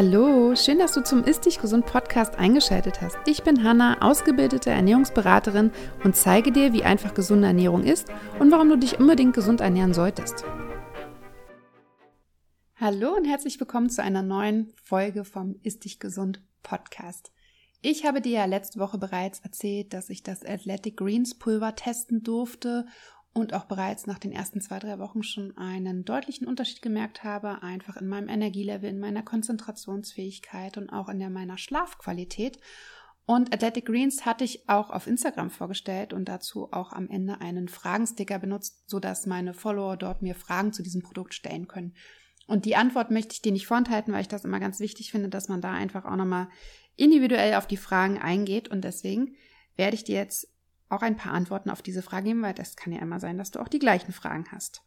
Hallo, schön, dass du zum Ist Dich Gesund Podcast eingeschaltet hast. Ich bin Hanna, ausgebildete Ernährungsberaterin und zeige dir, wie einfach gesunde Ernährung ist und warum du dich unbedingt gesund ernähren solltest. Hallo und herzlich willkommen zu einer neuen Folge vom Ist Dich Gesund Podcast. Ich habe dir ja letzte Woche bereits erzählt, dass ich das Athletic Greens Pulver testen durfte und auch bereits nach den ersten zwei, drei Wochen schon einen deutlichen Unterschied gemerkt habe, einfach in meinem Energielevel, in meiner Konzentrationsfähigkeit und auch in der meiner Schlafqualität. Und Athletic Greens hatte ich auch auf Instagram vorgestellt und dazu auch am Ende einen Fragensticker benutzt, sodass meine Follower dort mir Fragen zu diesem Produkt stellen können. Und die Antwort möchte ich dir nicht vorenthalten, weil ich das immer ganz wichtig finde, dass man da einfach auch nochmal individuell auf die Fragen eingeht. Und deswegen werde ich dir jetzt auch ein paar Antworten auf diese Frage geben, weil das kann ja immer sein, dass du auch die gleichen Fragen hast.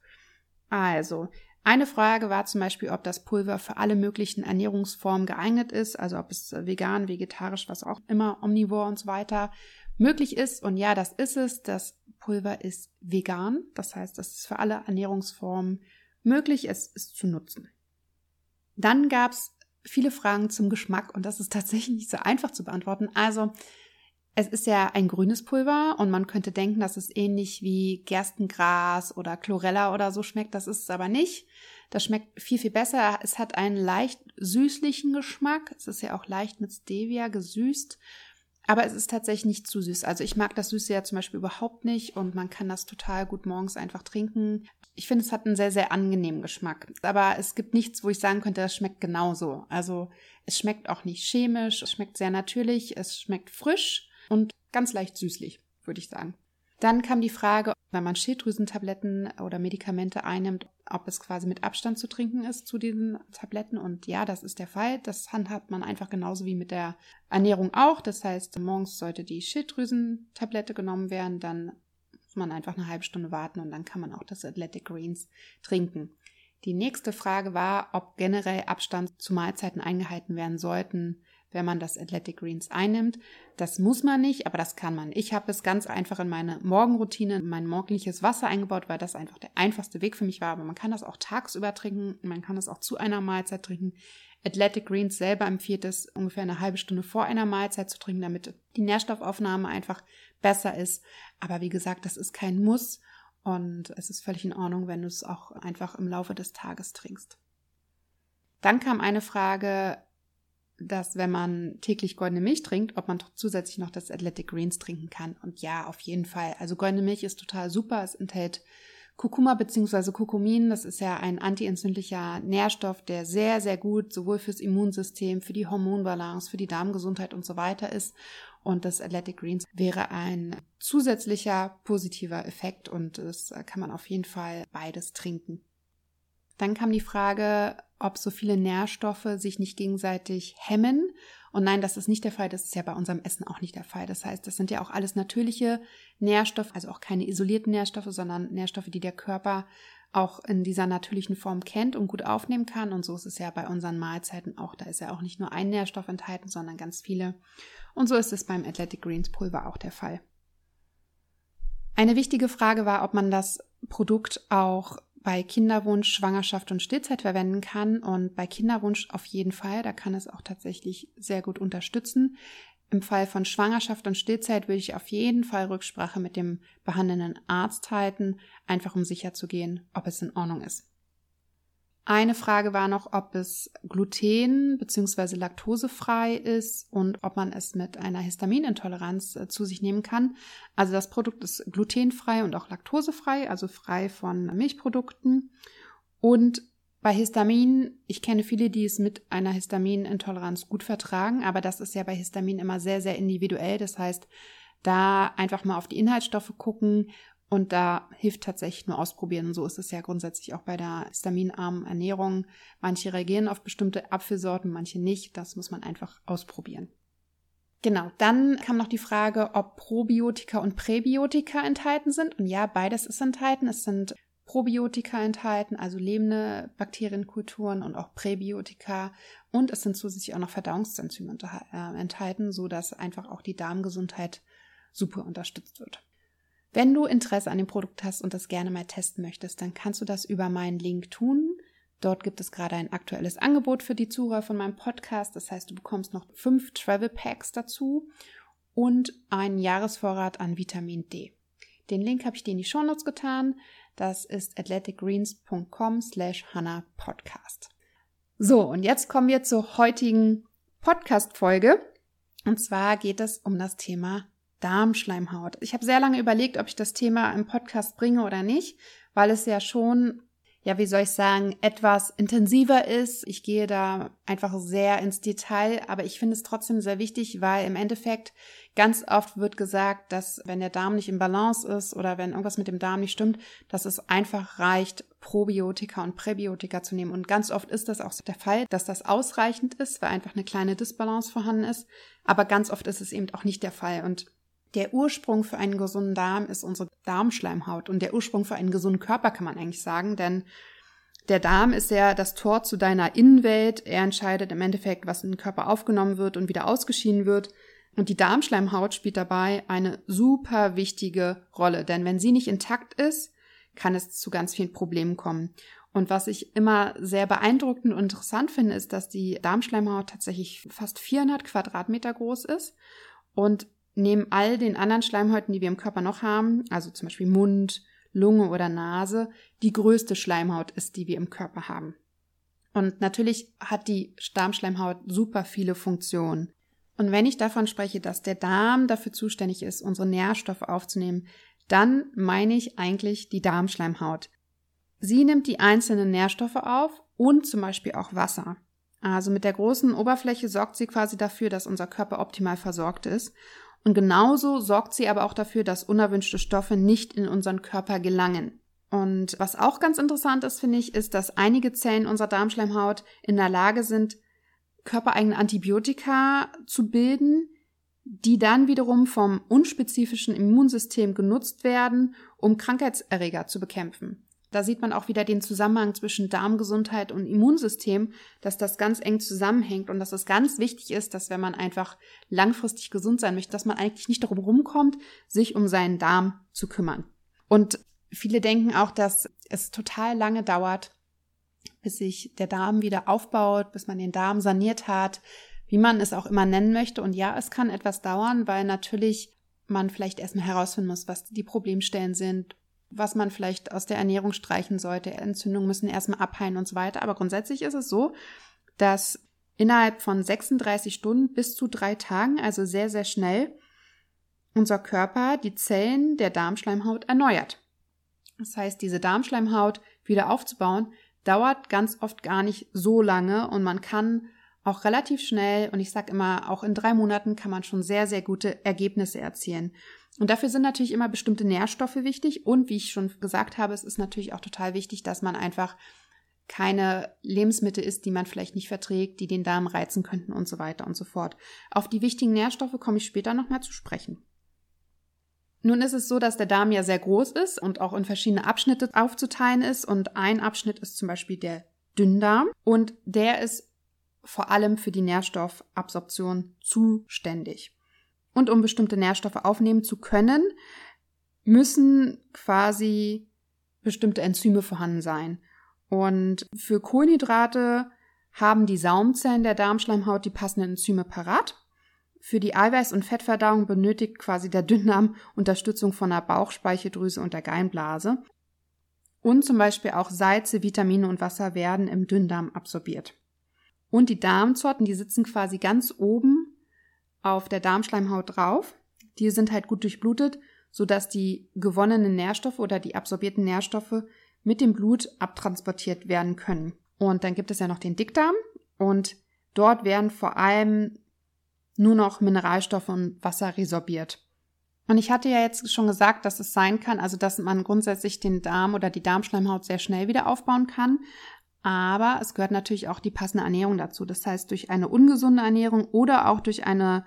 Also, eine Frage war zum Beispiel, ob das Pulver für alle möglichen Ernährungsformen geeignet ist, also ob es vegan, vegetarisch, was auch immer, omnivor und so weiter möglich ist. Und ja, das ist es. Das Pulver ist vegan. Das heißt, es ist für alle Ernährungsformen möglich, es ist zu nutzen. Dann gab es viele Fragen zum Geschmack und das ist tatsächlich nicht so einfach zu beantworten. Also, es ist ja ein grünes Pulver und man könnte denken, dass es ähnlich wie Gerstengras oder Chlorella oder so schmeckt. Das ist es aber nicht. Das schmeckt viel, viel besser. Es hat einen leicht süßlichen Geschmack. Es ist ja auch leicht mit Stevia gesüßt. Aber es ist tatsächlich nicht zu süß. Also ich mag das Süße ja zum Beispiel überhaupt nicht und man kann das total gut morgens einfach trinken. Ich finde, es hat einen sehr, sehr angenehmen Geschmack. Aber es gibt nichts, wo ich sagen könnte, das schmeckt genauso. Also es schmeckt auch nicht chemisch, es schmeckt sehr natürlich, es schmeckt frisch und ganz leicht süßlich, würde ich sagen. Dann kam die Frage, wenn man Schilddrüsentabletten oder Medikamente einnimmt, ob es quasi mit Abstand zu trinken ist zu diesen Tabletten. Und ja, das ist der Fall. Das handhabt man einfach genauso wie mit der Ernährung auch. Das heißt, morgens sollte die Schilddrüsentablette genommen werden, dann muss man einfach eine halbe Stunde warten und dann kann man auch das Athletic Greens trinken. Die nächste Frage war, ob generell Abstand zu Mahlzeiten eingehalten werden sollten wenn man das Athletic Greens einnimmt. Das muss man nicht, aber das kann man. Ich habe es ganz einfach in meine Morgenroutine, in mein morgendliches Wasser eingebaut, weil das einfach der einfachste Weg für mich war. Aber man kann das auch tagsüber trinken, man kann das auch zu einer Mahlzeit trinken. Athletic Greens selber empfiehlt es, ungefähr eine halbe Stunde vor einer Mahlzeit zu trinken, damit die Nährstoffaufnahme einfach besser ist. Aber wie gesagt, das ist kein Muss und es ist völlig in Ordnung, wenn du es auch einfach im Laufe des Tages trinkst. Dann kam eine Frage, dass wenn man täglich goldene Milch trinkt, ob man zusätzlich noch das Athletic Greens trinken kann. Und ja, auf jeden Fall. Also goldene Milch ist total super. Es enthält Kurkuma bzw. Kurkumin. Das ist ja ein antientzündlicher Nährstoff, der sehr, sehr gut sowohl fürs Immunsystem, für die Hormonbalance, für die Darmgesundheit und so weiter ist. Und das Athletic Greens wäre ein zusätzlicher positiver Effekt und das kann man auf jeden Fall beides trinken. Dann kam die Frage, ob so viele Nährstoffe sich nicht gegenseitig hemmen. Und nein, das ist nicht der Fall. Das ist ja bei unserem Essen auch nicht der Fall. Das heißt, das sind ja auch alles natürliche Nährstoffe, also auch keine isolierten Nährstoffe, sondern Nährstoffe, die der Körper auch in dieser natürlichen Form kennt und gut aufnehmen kann. Und so ist es ja bei unseren Mahlzeiten auch. Da ist ja auch nicht nur ein Nährstoff enthalten, sondern ganz viele. Und so ist es beim Athletic Greens Pulver auch der Fall. Eine wichtige Frage war, ob man das Produkt auch bei Kinderwunsch, Schwangerschaft und Stillzeit verwenden kann. Und bei Kinderwunsch auf jeden Fall, da kann es auch tatsächlich sehr gut unterstützen. Im Fall von Schwangerschaft und Stillzeit würde ich auf jeden Fall Rücksprache mit dem behandelnden Arzt halten, einfach um sicher zu gehen, ob es in Ordnung ist. Eine Frage war noch, ob es gluten- bzw. laktosefrei ist und ob man es mit einer Histaminintoleranz äh, zu sich nehmen kann. Also das Produkt ist glutenfrei und auch laktosefrei, also frei von Milchprodukten. Und bei Histamin, ich kenne viele, die es mit einer Histaminintoleranz gut vertragen, aber das ist ja bei Histamin immer sehr, sehr individuell. Das heißt, da einfach mal auf die Inhaltsstoffe gucken und da hilft tatsächlich nur ausprobieren. So ist es ja grundsätzlich auch bei der histaminarmen Ernährung. Manche reagieren auf bestimmte Apfelsorten, manche nicht. Das muss man einfach ausprobieren. Genau, dann kam noch die Frage, ob Probiotika und Präbiotika enthalten sind. Und ja, beides ist enthalten. Es sind Probiotika enthalten, also lebende Bakterienkulturen und auch Präbiotika. Und es sind zusätzlich auch noch Verdauungsenzyme äh, enthalten, so dass einfach auch die Darmgesundheit super unterstützt wird. Wenn du Interesse an dem Produkt hast und das gerne mal testen möchtest, dann kannst du das über meinen Link tun. Dort gibt es gerade ein aktuelles Angebot für die Zuhörer von meinem Podcast. Das heißt, du bekommst noch fünf Travel Packs dazu und einen Jahresvorrat an Vitamin D. Den Link habe ich dir in die Shownotes getan. Das ist athleticgreens.com slash Hannah Podcast. So, und jetzt kommen wir zur heutigen Podcast-Folge. Und zwar geht es um das Thema Darmschleimhaut. Ich habe sehr lange überlegt, ob ich das Thema im Podcast bringe oder nicht, weil es ja schon ja, wie soll ich sagen, etwas intensiver ist. Ich gehe da einfach sehr ins Detail, aber ich finde es trotzdem sehr wichtig, weil im Endeffekt ganz oft wird gesagt, dass wenn der Darm nicht im Balance ist oder wenn irgendwas mit dem Darm nicht stimmt, dass es einfach reicht, Probiotika und Präbiotika zu nehmen. Und ganz oft ist das auch der Fall, dass das ausreichend ist, weil einfach eine kleine Disbalance vorhanden ist. Aber ganz oft ist es eben auch nicht der Fall. Und der Ursprung für einen gesunden Darm ist unsere Darmschleimhaut und der Ursprung für einen gesunden Körper kann man eigentlich sagen, denn der Darm ist ja das Tor zu deiner Innenwelt. Er entscheidet im Endeffekt, was in den Körper aufgenommen wird und wieder ausgeschieden wird. Und die Darmschleimhaut spielt dabei eine super wichtige Rolle, denn wenn sie nicht intakt ist, kann es zu ganz vielen Problemen kommen. Und was ich immer sehr beeindruckend und interessant finde, ist, dass die Darmschleimhaut tatsächlich fast 400 Quadratmeter groß ist und neben all den anderen Schleimhäuten, die wir im Körper noch haben, also zum Beispiel Mund, Lunge oder Nase, die größte Schleimhaut ist, die wir im Körper haben. Und natürlich hat die Darmschleimhaut super viele Funktionen. Und wenn ich davon spreche, dass der Darm dafür zuständig ist, unsere Nährstoffe aufzunehmen, dann meine ich eigentlich die Darmschleimhaut. Sie nimmt die einzelnen Nährstoffe auf und zum Beispiel auch Wasser. Also mit der großen Oberfläche sorgt sie quasi dafür, dass unser Körper optimal versorgt ist. Und genauso sorgt sie aber auch dafür, dass unerwünschte Stoffe nicht in unseren Körper gelangen. Und was auch ganz interessant ist, finde ich, ist, dass einige Zellen unserer Darmschleimhaut in der Lage sind, körpereigene Antibiotika zu bilden, die dann wiederum vom unspezifischen Immunsystem genutzt werden, um Krankheitserreger zu bekämpfen. Da sieht man auch wieder den Zusammenhang zwischen Darmgesundheit und Immunsystem, dass das ganz eng zusammenhängt und dass es ganz wichtig ist, dass wenn man einfach langfristig gesund sein möchte, dass man eigentlich nicht darum rumkommt, sich um seinen Darm zu kümmern. Und viele denken auch, dass es total lange dauert, bis sich der Darm wieder aufbaut, bis man den Darm saniert hat, wie man es auch immer nennen möchte. Und ja, es kann etwas dauern, weil natürlich man vielleicht erstmal herausfinden muss, was die Problemstellen sind, was man vielleicht aus der Ernährung streichen sollte. Entzündungen müssen erstmal abheilen und so weiter. Aber grundsätzlich ist es so, dass innerhalb von 36 Stunden bis zu drei Tagen, also sehr, sehr schnell, unser Körper die Zellen der Darmschleimhaut erneuert. Das heißt, diese Darmschleimhaut wieder aufzubauen, dauert ganz oft gar nicht so lange und man kann auch relativ schnell, und ich sage immer, auch in drei Monaten kann man schon sehr, sehr gute Ergebnisse erzielen. Und dafür sind natürlich immer bestimmte Nährstoffe wichtig. Und wie ich schon gesagt habe, es ist natürlich auch total wichtig, dass man einfach keine Lebensmittel isst, die man vielleicht nicht verträgt, die den Darm reizen könnten und so weiter und so fort. Auf die wichtigen Nährstoffe komme ich später nochmal zu sprechen. Nun ist es so, dass der Darm ja sehr groß ist und auch in verschiedene Abschnitte aufzuteilen ist. Und ein Abschnitt ist zum Beispiel der Dünndarm und der ist vor allem für die Nährstoffabsorption zuständig. Und um bestimmte Nährstoffe aufnehmen zu können, müssen quasi bestimmte Enzyme vorhanden sein. Und für Kohlenhydrate haben die Saumzellen der Darmschleimhaut die passenden Enzyme parat. Für die Eiweiß- und Fettverdauung benötigt quasi der Dünndarm Unterstützung von der Bauchspeicheldrüse und der Gallenblase. Und zum Beispiel auch Salze, Vitamine und Wasser werden im Dünndarm absorbiert. Und die Darmzotten, die sitzen quasi ganz oben auf der Darmschleimhaut drauf. Die sind halt gut durchblutet, sodass die gewonnenen Nährstoffe oder die absorbierten Nährstoffe mit dem Blut abtransportiert werden können. Und dann gibt es ja noch den Dickdarm und dort werden vor allem nur noch Mineralstoffe und Wasser resorbiert. Und ich hatte ja jetzt schon gesagt, dass es sein kann, also dass man grundsätzlich den Darm oder die Darmschleimhaut sehr schnell wieder aufbauen kann. Aber es gehört natürlich auch die passende Ernährung dazu. Das heißt, durch eine ungesunde Ernährung oder auch durch eine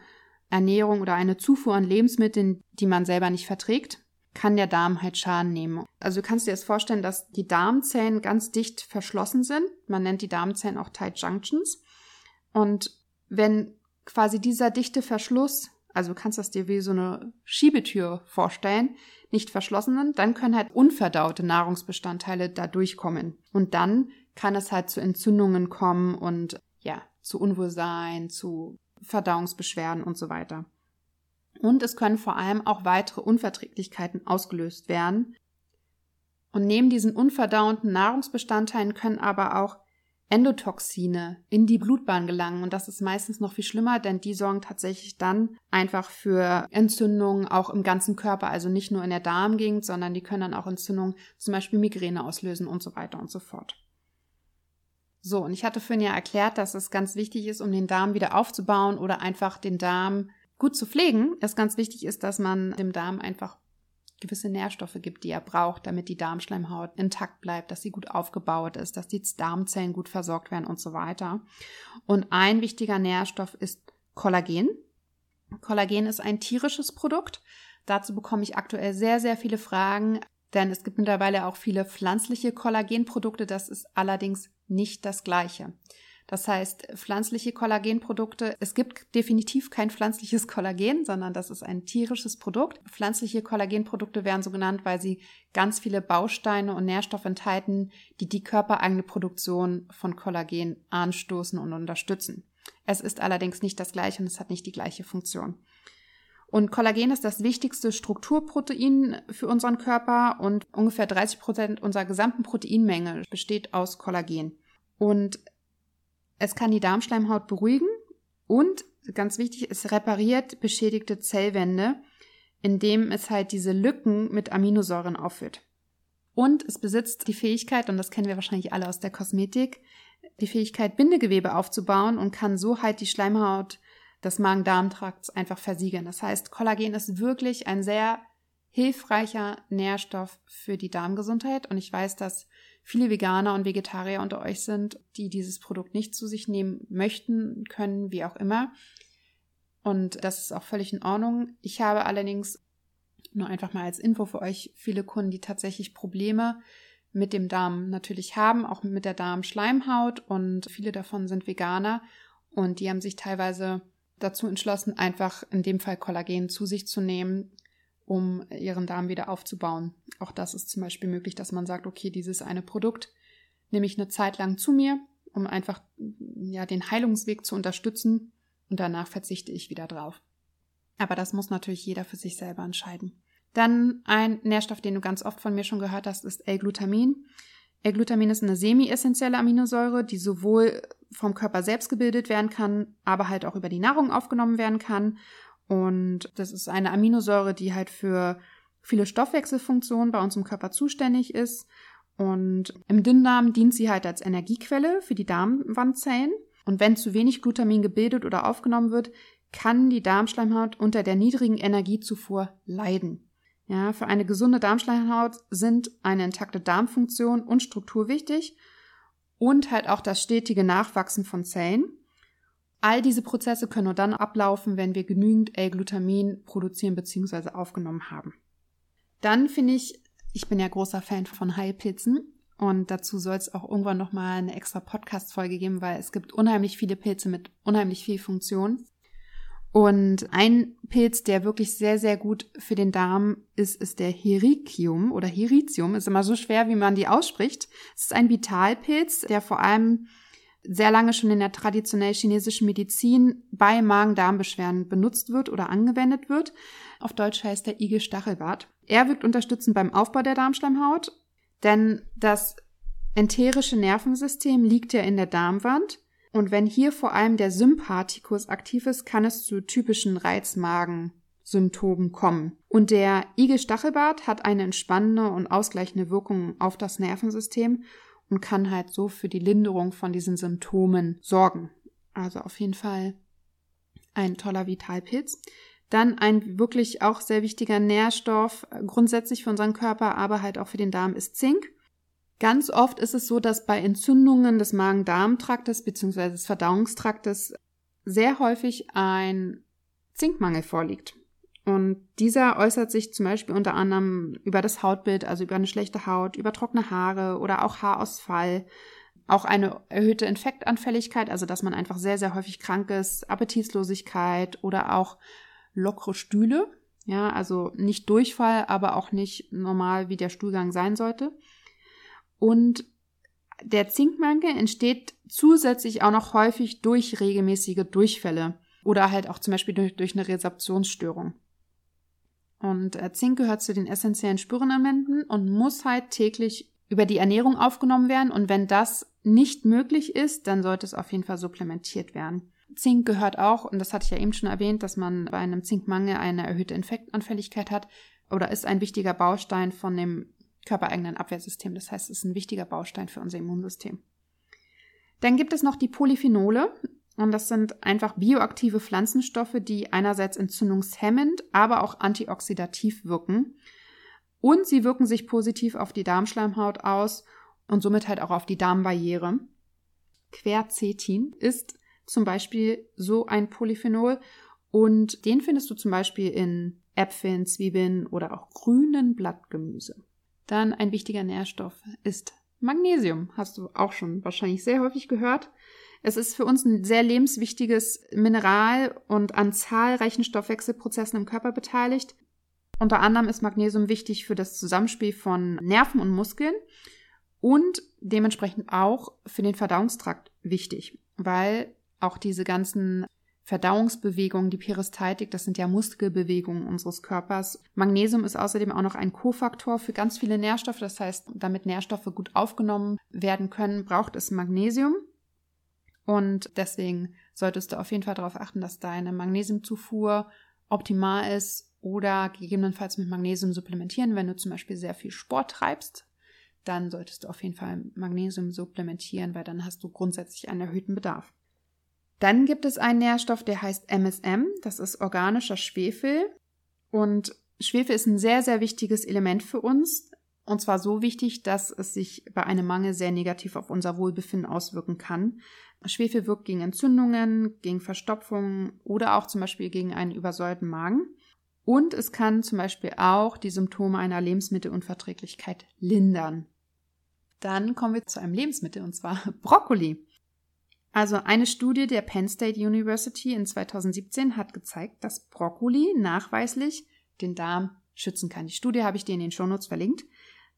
Ernährung oder eine Zufuhr an Lebensmitteln, die man selber nicht verträgt, kann der Darm halt Schaden nehmen. Also du kannst dir jetzt vorstellen, dass die Darmzellen ganz dicht verschlossen sind. Man nennt die Darmzellen auch Tight Junctions. Und wenn quasi dieser dichte Verschluss, also du kannst das dir wie so eine Schiebetür vorstellen, nicht verschlossen sind, dann können halt unverdaute Nahrungsbestandteile da durchkommen. Und dann kann es halt zu Entzündungen kommen und ja, zu Unwohlsein, zu Verdauungsbeschwerden und so weiter. Und es können vor allem auch weitere Unverträglichkeiten ausgelöst werden. Und neben diesen unverdauenden Nahrungsbestandteilen können aber auch Endotoxine in die Blutbahn gelangen. Und das ist meistens noch viel schlimmer, denn die sorgen tatsächlich dann einfach für Entzündungen auch im ganzen Körper, also nicht nur in der Darmgegend, sondern die können dann auch Entzündungen, zum Beispiel Migräne auslösen und so weiter und so fort. So, und ich hatte vorhin ja erklärt, dass es ganz wichtig ist, um den Darm wieder aufzubauen oder einfach den Darm gut zu pflegen, es ganz wichtig ist, dass man dem Darm einfach gewisse Nährstoffe gibt, die er braucht, damit die Darmschleimhaut intakt bleibt, dass sie gut aufgebaut ist, dass die Darmzellen gut versorgt werden und so weiter. Und ein wichtiger Nährstoff ist Kollagen. Kollagen ist ein tierisches Produkt. Dazu bekomme ich aktuell sehr, sehr viele Fragen, denn es gibt mittlerweile auch viele pflanzliche Kollagenprodukte. Das ist allerdings nicht das gleiche. Das heißt, pflanzliche Kollagenprodukte, es gibt definitiv kein pflanzliches Kollagen, sondern das ist ein tierisches Produkt. Pflanzliche Kollagenprodukte werden so genannt, weil sie ganz viele Bausteine und Nährstoffe enthalten, die die körpereigene Produktion von Kollagen anstoßen und unterstützen. Es ist allerdings nicht das gleiche und es hat nicht die gleiche Funktion. Und Kollagen ist das wichtigste Strukturprotein für unseren Körper und ungefähr 30 Prozent unserer gesamten Proteinmenge besteht aus Kollagen. Und es kann die Darmschleimhaut beruhigen und ganz wichtig, es repariert beschädigte Zellwände, indem es halt diese Lücken mit Aminosäuren auffüllt. Und es besitzt die Fähigkeit, und das kennen wir wahrscheinlich alle aus der Kosmetik, die Fähigkeit, Bindegewebe aufzubauen und kann so halt die Schleimhaut des Magen-Darm-Trakts einfach versiegeln. Das heißt, Kollagen ist wirklich ein sehr hilfreicher Nährstoff für die Darmgesundheit. Und ich weiß, dass viele Veganer und Vegetarier unter euch sind, die dieses Produkt nicht zu sich nehmen möchten, können, wie auch immer. Und das ist auch völlig in Ordnung. Ich habe allerdings nur einfach mal als Info für euch viele Kunden, die tatsächlich Probleme mit dem Darm natürlich haben, auch mit der Darmschleimhaut und viele davon sind Veganer und die haben sich teilweise dazu entschlossen, einfach in dem Fall Kollagen zu sich zu nehmen, um ihren Darm wieder aufzubauen. Auch das ist zum Beispiel möglich, dass man sagt, okay, dieses eine Produkt nehme ich eine Zeit lang zu mir, um einfach ja den Heilungsweg zu unterstützen und danach verzichte ich wieder drauf. Aber das muss natürlich jeder für sich selber entscheiden. Dann ein Nährstoff, den du ganz oft von mir schon gehört hast, ist L-Glutamin. L-Glutamin ist eine semi-essentielle Aminosäure, die sowohl vom Körper selbst gebildet werden kann, aber halt auch über die Nahrung aufgenommen werden kann. Und das ist eine Aminosäure, die halt für viele Stoffwechselfunktionen bei uns im Körper zuständig ist. Und im Dünndarm dient sie halt als Energiequelle für die Darmwandzellen. Und wenn zu wenig Glutamin gebildet oder aufgenommen wird, kann die Darmschleimhaut unter der niedrigen Energiezufuhr leiden. Ja, für eine gesunde Darmschleimhaut sind eine intakte Darmfunktion und Struktur wichtig und halt auch das stetige Nachwachsen von Zellen. All diese Prozesse können nur dann ablaufen, wenn wir genügend L-Glutamin produzieren bzw. aufgenommen haben. Dann finde ich, ich bin ja großer Fan von Heilpilzen und dazu soll es auch irgendwann nochmal eine extra Podcast-Folge geben, weil es gibt unheimlich viele Pilze mit unheimlich viel Funktion. Und ein Pilz, der wirklich sehr, sehr gut für den Darm ist, ist der Hericium oder Heritium. Ist immer so schwer, wie man die ausspricht. Es ist ein Vitalpilz, der vor allem sehr lange schon in der traditionell chinesischen Medizin bei Magen-Darm-Beschwerden benutzt wird oder angewendet wird. Auf Deutsch heißt der Igel-Stachelbart. Er wirkt unterstützend beim Aufbau der Darmschleimhaut, denn das enterische Nervensystem liegt ja in der Darmwand und wenn hier vor allem der Sympathikus aktiv ist, kann es zu typischen Reizmagen-Symptomen kommen. Und der Igel-Stachelbart hat eine entspannende und ausgleichende Wirkung auf das Nervensystem und kann halt so für die Linderung von diesen Symptomen sorgen. Also auf jeden Fall ein toller Vitalpilz. Dann ein wirklich auch sehr wichtiger Nährstoff, grundsätzlich für unseren Körper, aber halt auch für den Darm ist Zink. Ganz oft ist es so, dass bei Entzündungen des Magen-Darm-Traktes bzw. des Verdauungstraktes sehr häufig ein Zinkmangel vorliegt. Und dieser äußert sich zum Beispiel unter anderem über das Hautbild, also über eine schlechte Haut, über trockene Haare oder auch Haarausfall, auch eine erhöhte Infektanfälligkeit, also dass man einfach sehr, sehr häufig krank ist, Appetitlosigkeit oder auch lockere Stühle, ja, also nicht Durchfall, aber auch nicht normal, wie der Stuhlgang sein sollte. Und Der Zinkmangel entsteht zusätzlich auch noch häufig durch regelmäßige Durchfälle oder halt auch zum Beispiel durch, durch eine Resorptionsstörung. Und äh, Zink gehört zu den essentiellen Spurenelementen und muss halt täglich über die Ernährung aufgenommen werden. Und wenn das nicht möglich ist, dann sollte es auf jeden Fall supplementiert werden. Zink gehört auch, und das hatte ich ja eben schon erwähnt, dass man bei einem Zinkmangel eine erhöhte Infektanfälligkeit hat oder ist ein wichtiger Baustein von dem körpereigenen Abwehrsystem. Das heißt, es ist ein wichtiger Baustein für unser Immunsystem. Dann gibt es noch die Polyphenole. Und das sind einfach bioaktive Pflanzenstoffe, die einerseits entzündungshemmend, aber auch antioxidativ wirken. Und sie wirken sich positiv auf die Darmschleimhaut aus und somit halt auch auf die Darmbarriere. Quercetin ist zum Beispiel so ein Polyphenol und den findest du zum Beispiel in Äpfeln, Zwiebeln oder auch grünen Blattgemüse. Dann ein wichtiger Nährstoff ist Magnesium. Hast du auch schon wahrscheinlich sehr häufig gehört. Es ist für uns ein sehr lebenswichtiges Mineral und an zahlreichen Stoffwechselprozessen im Körper beteiligt. Unter anderem ist Magnesium wichtig für das Zusammenspiel von Nerven und Muskeln und dementsprechend auch für den Verdauungstrakt wichtig, weil auch diese ganzen Verdauungsbewegungen, die Peristaltik, das sind ja Muskelbewegungen unseres Körpers. Magnesium ist außerdem auch noch ein Kofaktor für ganz viele Nährstoffe. Das heißt, damit Nährstoffe gut aufgenommen werden können, braucht es Magnesium. Und deswegen solltest du auf jeden Fall darauf achten, dass deine Magnesiumzufuhr optimal ist oder gegebenenfalls mit Magnesium supplementieren. Wenn du zum Beispiel sehr viel Sport treibst, dann solltest du auf jeden Fall Magnesium supplementieren, weil dann hast du grundsätzlich einen erhöhten Bedarf. Dann gibt es einen Nährstoff, der heißt MSM. Das ist organischer Schwefel. Und Schwefel ist ein sehr, sehr wichtiges Element für uns. Und zwar so wichtig, dass es sich bei einem Mangel sehr negativ auf unser Wohlbefinden auswirken kann. Schwefel wirkt gegen Entzündungen, gegen Verstopfungen oder auch zum Beispiel gegen einen übersäuerten Magen. Und es kann zum Beispiel auch die Symptome einer Lebensmittelunverträglichkeit lindern. Dann kommen wir zu einem Lebensmittel und zwar Brokkoli. Also eine Studie der Penn State University in 2017 hat gezeigt, dass Brokkoli nachweislich den Darm schützen kann. Die Studie habe ich dir in den Shownotes verlinkt.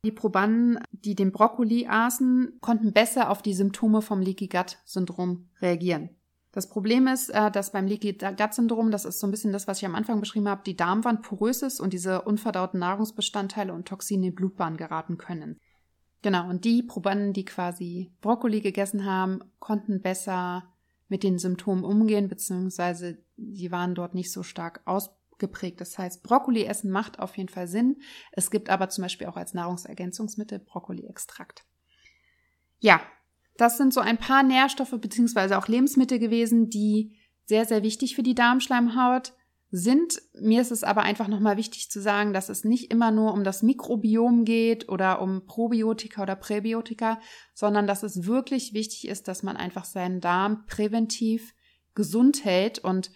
Die Probanden, die den Brokkoli aßen, konnten besser auf die Symptome vom Leaky Gut Syndrom reagieren. Das Problem ist, äh, dass beim Leaky Gut Syndrom, das ist so ein bisschen das, was ich am Anfang beschrieben habe, die Darmwand porös ist und diese unverdauten Nahrungsbestandteile und Toxine in Blutbahn geraten können. Genau, und die Probanden, die quasi Brokkoli gegessen haben, konnten besser mit den Symptomen umgehen, beziehungsweise die waren dort nicht so stark ausgeprägt. Das heißt, Brokkoli essen macht auf jeden Fall Sinn. Es gibt aber zum Beispiel auch als Nahrungsergänzungsmittel Brokkoli-Extrakt. Ja, das sind so ein paar Nährstoffe beziehungsweise auch Lebensmittel gewesen, die sehr, sehr wichtig für die Darmschleimhaut sind. Mir ist es aber einfach nochmal wichtig zu sagen, dass es nicht immer nur um das Mikrobiom geht oder um Probiotika oder Präbiotika, sondern dass es wirklich wichtig ist, dass man einfach seinen Darm präventiv gesund hält und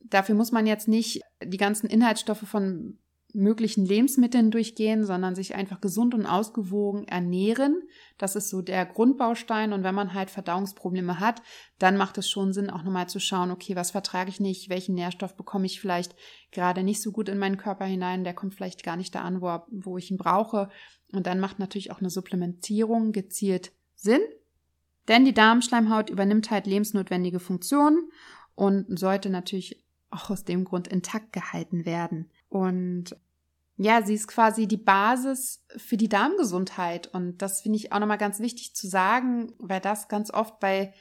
dafür muss man jetzt nicht die ganzen Inhaltsstoffe von möglichen Lebensmitteln durchgehen, sondern sich einfach gesund und ausgewogen ernähren. Das ist so der Grundbaustein. Und wenn man halt Verdauungsprobleme hat, dann macht es schon Sinn, auch nochmal zu schauen, okay, was vertrage ich nicht, welchen Nährstoff bekomme ich vielleicht gerade nicht so gut in meinen Körper hinein, der kommt vielleicht gar nicht da an, wo, wo ich ihn brauche. Und dann macht natürlich auch eine Supplementierung gezielt Sinn. Denn die Darmschleimhaut übernimmt halt lebensnotwendige Funktionen und sollte natürlich auch aus dem Grund intakt gehalten werden. Und ja, sie ist quasi die Basis für die Darmgesundheit. Und das finde ich auch nochmal ganz wichtig zu sagen, weil das ganz oft bei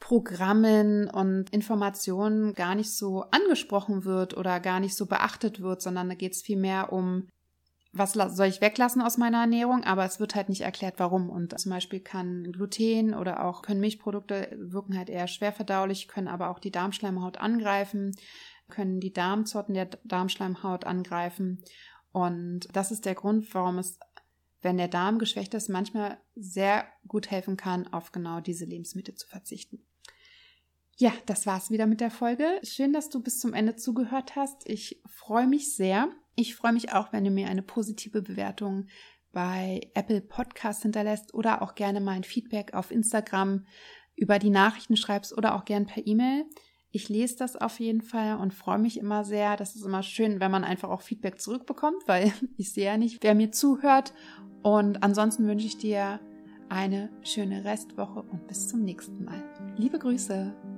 Programmen und Informationen gar nicht so angesprochen wird oder gar nicht so beachtet wird, sondern da geht es vielmehr um, was soll ich weglassen aus meiner Ernährung, aber es wird halt nicht erklärt, warum. Und zum Beispiel kann Gluten oder auch können Milchprodukte wirken halt eher schwer verdaulich, können aber auch die Darmschleimhaut angreifen, können die Darmzotten der Darmschleimhaut angreifen und das ist der Grund, warum es, wenn der Darm geschwächt ist, manchmal sehr gut helfen kann, auf genau diese Lebensmittel zu verzichten. Ja, das war's wieder mit der Folge. Schön, dass du bis zum Ende zugehört hast. Ich freue mich sehr. Ich freue mich auch, wenn du mir eine positive Bewertung bei Apple Podcast hinterlässt oder auch gerne mal ein Feedback auf Instagram über die Nachrichten schreibst oder auch gern per E-Mail. Ich lese das auf jeden Fall und freue mich immer sehr. Das ist immer schön, wenn man einfach auch Feedback zurückbekommt, weil ich sehe ja nicht, wer mir zuhört. Und ansonsten wünsche ich dir eine schöne Restwoche und bis zum nächsten Mal. Liebe Grüße!